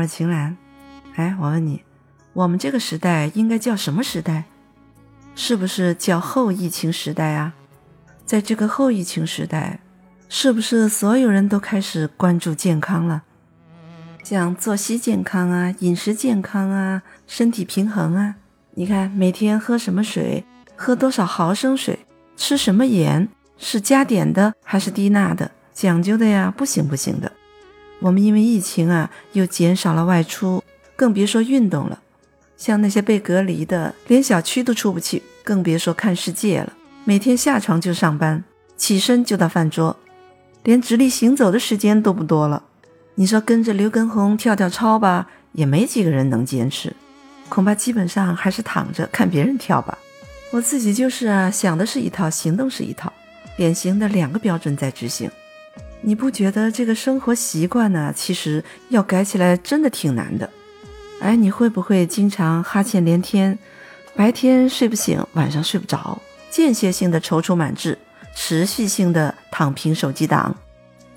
我说秦岚，哎，我问你，我们这个时代应该叫什么时代？是不是叫后疫情时代啊？在这个后疫情时代，是不是所有人都开始关注健康了？像作息健康啊，饮食健康啊，身体平衡啊。你看每天喝什么水，喝多少毫升水，吃什么盐，是加碘的还是低钠的？讲究的呀，不行不行的。我们因为疫情啊，又减少了外出，更别说运动了。像那些被隔离的，连小区都出不去，更别说看世界了。每天下床就上班，起身就到饭桌，连直立行走的时间都不多了。你说跟着刘畊宏跳跳操吧，也没几个人能坚持，恐怕基本上还是躺着看别人跳吧。我自己就是啊，想的是一套，行动是一套，典型的两个标准在执行。你不觉得这个生活习惯呢？其实要改起来真的挺难的。哎，你会不会经常哈欠连天，白天睡不醒，晚上睡不着，间歇性的踌躇满志，持续性的躺平手机党？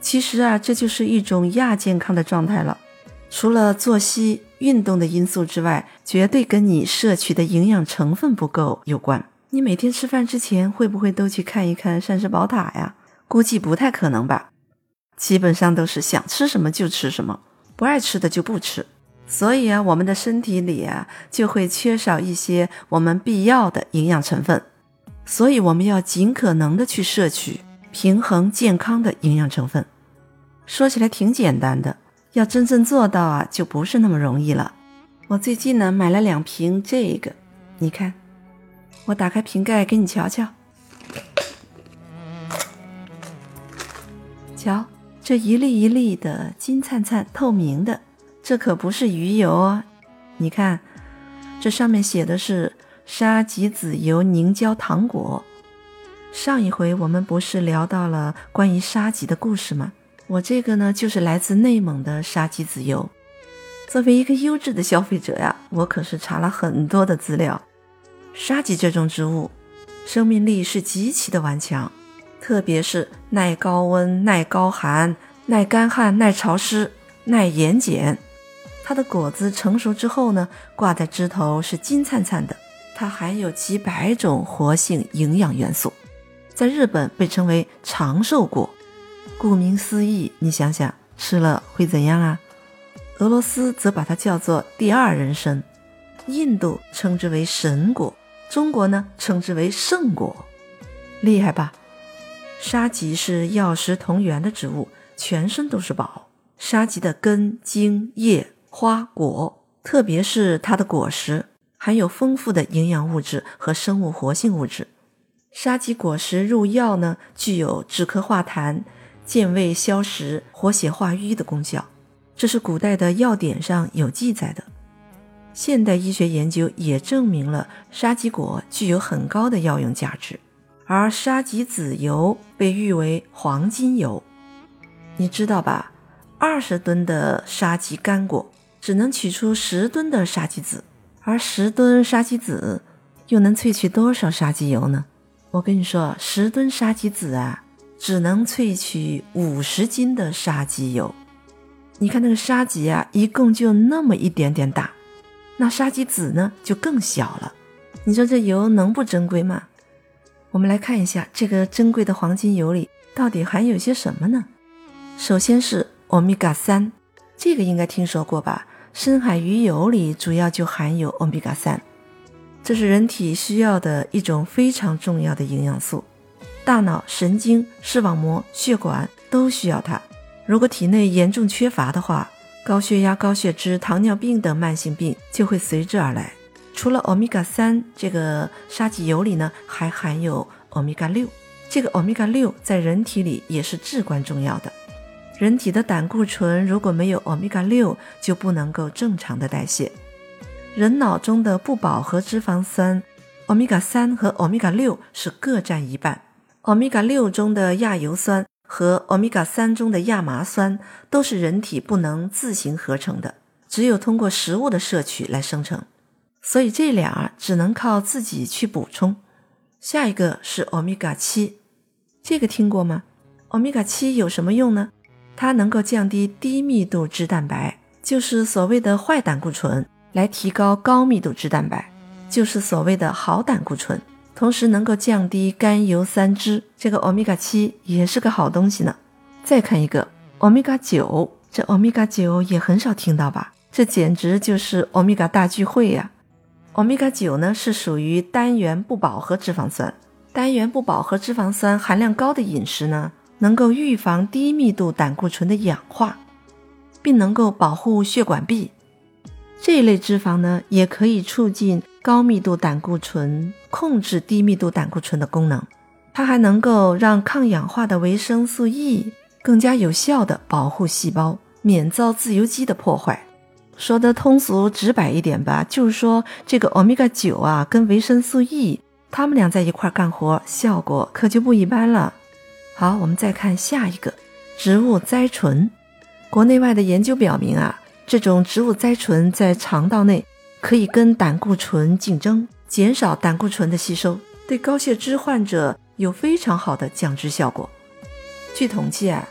其实啊，这就是一种亚健康的状态了。除了作息、运动的因素之外，绝对跟你摄取的营养成分不够有关。你每天吃饭之前会不会都去看一看膳食宝塔呀？估计不太可能吧。基本上都是想吃什么就吃什么，不爱吃的就不吃。所以啊，我们的身体里啊就会缺少一些我们必要的营养成分。所以我们要尽可能的去摄取平衡健康的营养成分。说起来挺简单的，要真正做到啊，就不是那么容易了。我最近呢买了两瓶这个，你看，我打开瓶盖给你瞧瞧，瞧。这一粒一粒的金灿灿、透明的，这可不是鱼油啊！你看，这上面写的是沙棘籽油凝胶糖果。上一回我们不是聊到了关于沙棘的故事吗？我这个呢，就是来自内蒙的沙棘籽油。作为一个优质的消费者呀，我可是查了很多的资料。沙棘这种植物，生命力是极其的顽强。特别是耐高温、耐高寒、耐干旱、耐潮湿、耐盐碱。它的果子成熟之后呢，挂在枝头是金灿灿的。它含有几百种活性营养元素，在日本被称为长寿果。顾名思义，你想想吃了会怎样啊？俄罗斯则把它叫做第二人参，印度称之为神果，中国呢称之为圣果，厉害吧？沙棘是药食同源的植物，全身都是宝。沙棘的根、茎、叶、花、果，特别是它的果实，含有丰富的营养物质和生物活性物质。沙棘果实入药呢，具有止咳化痰、健胃消食、活血化瘀的功效，这是古代的药典上有记载的。现代医学研究也证明了沙棘果具有很高的药用价值。而沙棘籽油被誉为黄金油，你知道吧？二十吨的沙棘干果只能取出十吨的沙棘籽，而十吨沙棘籽又能萃取多少沙棘油呢？我跟你说，十吨沙棘籽啊，只能萃取五十斤的沙棘油。你看那个沙棘啊，一共就那么一点点大，那沙棘籽呢就更小了。你说这油能不珍贵吗？我们来看一下这个珍贵的黄金油里到底含有些什么呢？首先是欧米伽三，这个应该听说过吧？深海鱼油里主要就含有欧米伽三，这是人体需要的一种非常重要的营养素，大脑、神经、视网膜、血管都需要它。如果体内严重缺乏的话，高血压、高血脂、糖尿病等慢性病就会随之而来。除了欧米伽三，这个沙棘油里呢还含有欧米伽六。这个欧米伽六在人体里也是至关重要的。人体的胆固醇如果没有欧米伽六，就不能够正常的代谢。人脑中的不饱和脂肪酸，欧米伽三和欧米伽六是各占一半。欧米伽六中的亚油酸和欧米伽三中的亚麻酸都是人体不能自行合成的，只有通过食物的摄取来生成。所以这俩只能靠自己去补充。下一个是欧米伽七，这个听过吗？欧米伽七有什么用呢？它能够降低低密度脂蛋白，就是所谓的坏胆固醇，来提高高密度脂蛋白，就是所谓的好胆固醇，同时能够降低甘油三酯。这个欧米伽七也是个好东西呢。再看一个欧米伽九，这欧米伽九也很少听到吧？这简直就是欧米伽大聚会呀！欧米伽九呢是属于单元不饱和脂肪酸，单元不饱和脂肪酸含量高的饮食呢。能够预防低密度胆固醇的氧化，并能够保护血管壁。这一类脂肪呢，也可以促进高密度胆固醇控制低密度胆固醇的功能。它还能够让抗氧化的维生素 E 更加有效地保护细胞，免遭自由基的破坏。说的通俗直白一点吧，就是说这个欧米伽九啊，跟维生素 E，它们俩在一块干活，效果可就不一般了。好，我们再看下一个植物甾醇。国内外的研究表明啊，这种植物甾醇在肠道内可以跟胆固醇竞争，减少胆固醇的吸收，对高血脂患者有非常好的降脂效果。据统计啊，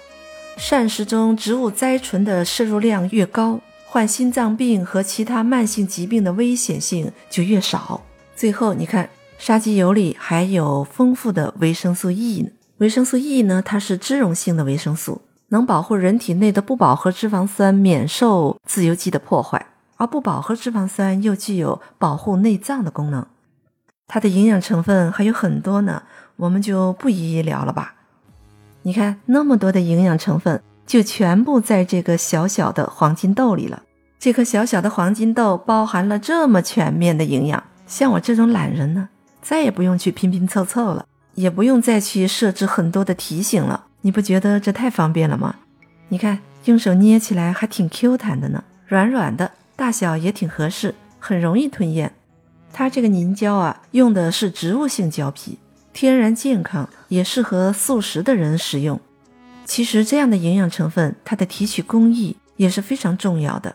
膳食中植物甾醇的摄入量越高，患心脏病和其他慢性疾病的危险性就越少。最后，你看沙棘油里还有丰富的维生素 E 呢。维生素 E 呢，它是脂溶性的维生素，能保护人体内的不饱和脂肪酸免受自由基的破坏，而不饱和脂肪酸又具有保护内脏的功能。它的营养成分还有很多呢，我们就不一一聊了吧。你看那么多的营养成分，就全部在这个小小的黄金豆里了。这颗小小的黄金豆包含了这么全面的营养，像我这种懒人呢，再也不用去拼拼凑凑了。也不用再去设置很多的提醒了，你不觉得这太方便了吗？你看，用手捏起来还挺 Q 弹的呢，软软的，大小也挺合适，很容易吞咽。它这个凝胶啊，用的是植物性胶皮，天然健康，也适合素食的人使用。其实这样的营养成分，它的提取工艺也是非常重要的。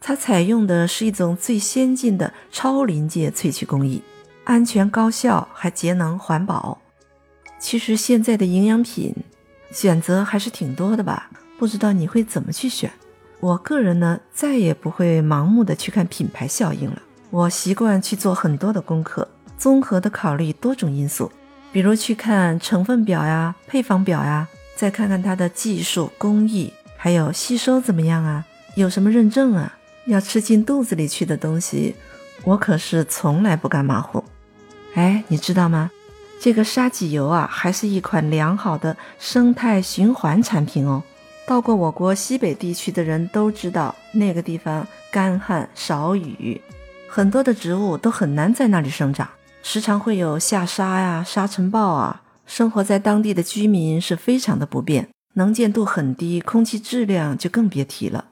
它采用的是一种最先进的超临界萃取工艺，安全高效，还节能环保。其实现在的营养品选择还是挺多的吧？不知道你会怎么去选？我个人呢，再也不会盲目的去看品牌效应了。我习惯去做很多的功课，综合的考虑多种因素，比如去看成分表呀、配方表呀，再看看它的技术工艺，还有吸收怎么样啊，有什么认证啊？要吃进肚子里去的东西，我可是从来不敢马虎。哎，你知道吗？这个沙棘油啊，还是一款良好的生态循环产品哦。到过我国西北地区的人都知道，那个地方干旱少雨，很多的植物都很难在那里生长，时常会有下沙呀、沙尘暴啊。生活在当地的居民是非常的不便，能见度很低，空气质量就更别提了。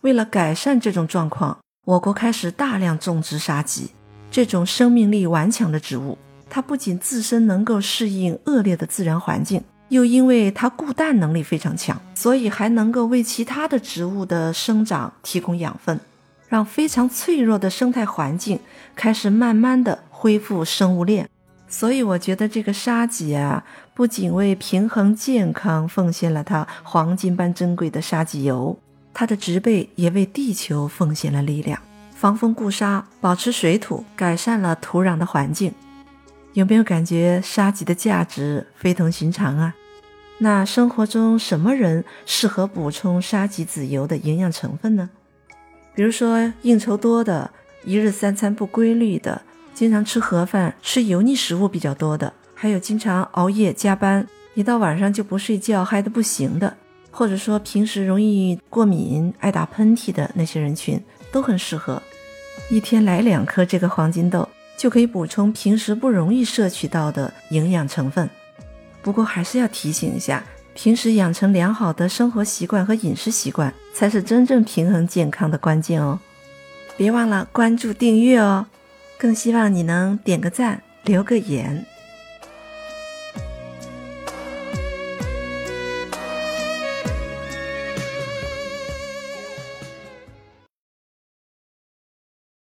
为了改善这种状况，我国开始大量种植沙棘，这种生命力顽强的植物。它不仅自身能够适应恶劣的自然环境，又因为它固氮能力非常强，所以还能够为其他的植物的生长提供养分，让非常脆弱的生态环境开始慢慢的恢复生物链。所以我觉得这个沙棘啊，不仅为平衡健康奉献了它黄金般珍贵的沙棘油，它的植被也为地球奉献了力量，防风固沙，保持水土，改善了土壤的环境。有没有感觉沙棘的价值非同寻常啊？那生活中什么人适合补充沙棘籽油的营养成分呢？比如说应酬多的、一日三餐不规律的、经常吃盒饭、吃油腻食物比较多的，还有经常熬夜加班，一到晚上就不睡觉嗨得不行的，或者说平时容易过敏、爱打喷嚏的那些人群，都很适合一天来两颗这个黄金豆。就可以补充平时不容易摄取到的营养成分。不过还是要提醒一下，平时养成良好的生活习惯和饮食习惯，才是真正平衡健康的关键哦。别忘了关注订阅哦，更希望你能点个赞，留个言。